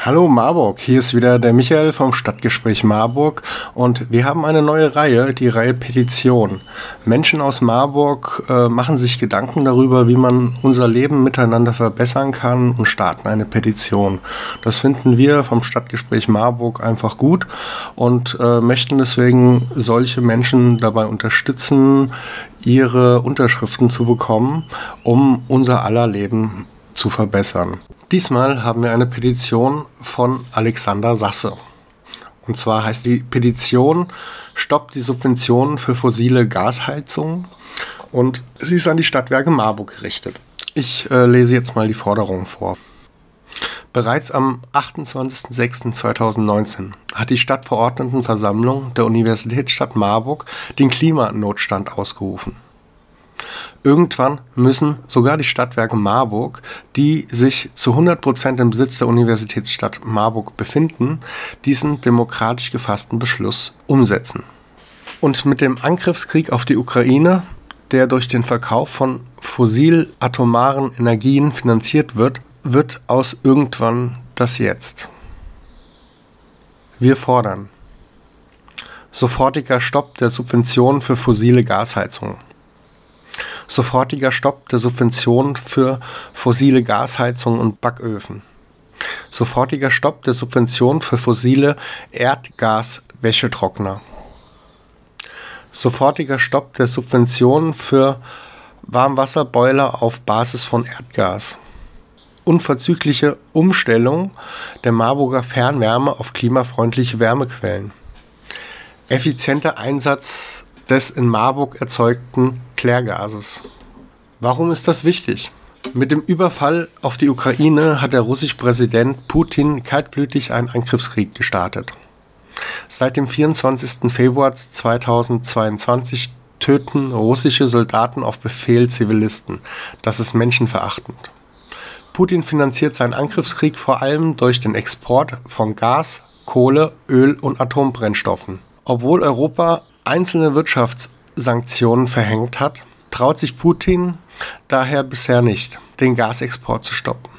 Hallo Marburg, hier ist wieder der Michael vom Stadtgespräch Marburg und wir haben eine neue Reihe, die Reihe Petition. Menschen aus Marburg äh, machen sich Gedanken darüber, wie man unser Leben miteinander verbessern kann und starten eine Petition. Das finden wir vom Stadtgespräch Marburg einfach gut und äh, möchten deswegen solche Menschen dabei unterstützen, ihre Unterschriften zu bekommen, um unser aller Leben zu verbessern. Diesmal haben wir eine Petition von Alexander Sasse. Und zwar heißt die Petition Stoppt die Subventionen für fossile Gasheizungen und sie ist an die Stadtwerke Marburg gerichtet. Ich äh, lese jetzt mal die Forderung vor. Bereits am 28.06.2019 hat die Stadtverordnetenversammlung der Universitätsstadt Marburg den Klimanotstand ausgerufen. Irgendwann müssen sogar die Stadtwerke Marburg, die sich zu 100 Prozent im Besitz der Universitätsstadt Marburg befinden, diesen demokratisch gefassten Beschluss umsetzen. Und mit dem Angriffskrieg auf die Ukraine, der durch den Verkauf von fossil-atomaren Energien finanziert wird, wird aus irgendwann das Jetzt. Wir fordern sofortiger Stopp der Subventionen für fossile Gasheizungen sofortiger Stopp der Subventionen für fossile Gasheizungen und Backöfen, sofortiger Stopp der Subventionen für fossile Erdgaswäschetrockner, sofortiger Stopp der Subventionen für Warmwasserboiler auf Basis von Erdgas, unverzügliche Umstellung der Marburger Fernwärme auf klimafreundliche Wärmequellen, effizienter Einsatz des in Marburg erzeugten Klärgases. Warum ist das wichtig? Mit dem Überfall auf die Ukraine hat der russische Präsident Putin kaltblütig einen Angriffskrieg gestartet. Seit dem 24. Februar 2022 töten russische Soldaten auf Befehl Zivilisten. Das ist menschenverachtend. Putin finanziert seinen Angriffskrieg vor allem durch den Export von Gas, Kohle, Öl und Atombrennstoffen. Obwohl Europa einzelne Wirtschaftssanktionen verhängt hat, traut sich Putin daher bisher nicht, den Gasexport zu stoppen.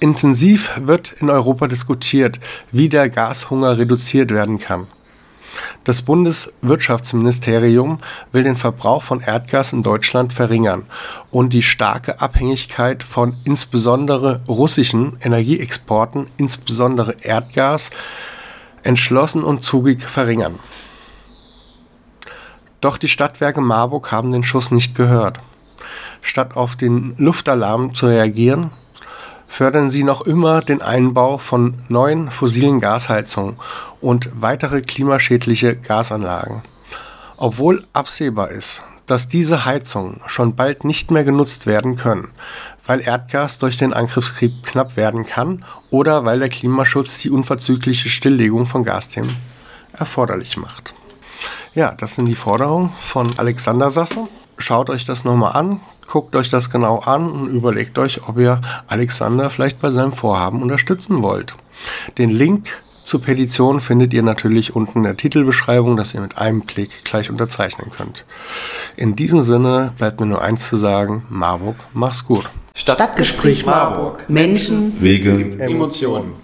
intensiv wird in Europa diskutiert, wie der Gashunger reduziert werden kann. Das Bundeswirtschaftsministerium will den Verbrauch von Erdgas in Deutschland verringern und die starke Abhängigkeit von insbesondere russischen Energieexporten, insbesondere Erdgas, entschlossen und zugig verringern. Doch die Stadtwerke Marburg haben den Schuss nicht gehört. Statt auf den Luftalarm zu reagieren, fördern sie noch immer den Einbau von neuen fossilen Gasheizungen und weitere klimaschädliche Gasanlagen. Obwohl absehbar ist, dass diese Heizungen schon bald nicht mehr genutzt werden können, weil Erdgas durch den Angriffskrieg knapp werden kann oder weil der Klimaschutz die unverzügliche Stilllegung von Gasthemen erforderlich macht. Ja, das sind die Forderungen von Alexander Sasse. Schaut euch das nochmal an, guckt euch das genau an und überlegt euch, ob ihr Alexander vielleicht bei seinem Vorhaben unterstützen wollt. Den Link zur Petition findet ihr natürlich unten in der Titelbeschreibung, dass ihr mit einem Klick gleich unterzeichnen könnt. In diesem Sinne bleibt mir nur eins zu sagen, Marburg, mach's gut. Stadtgespräch Marburg. Menschen, Wege, Emotionen.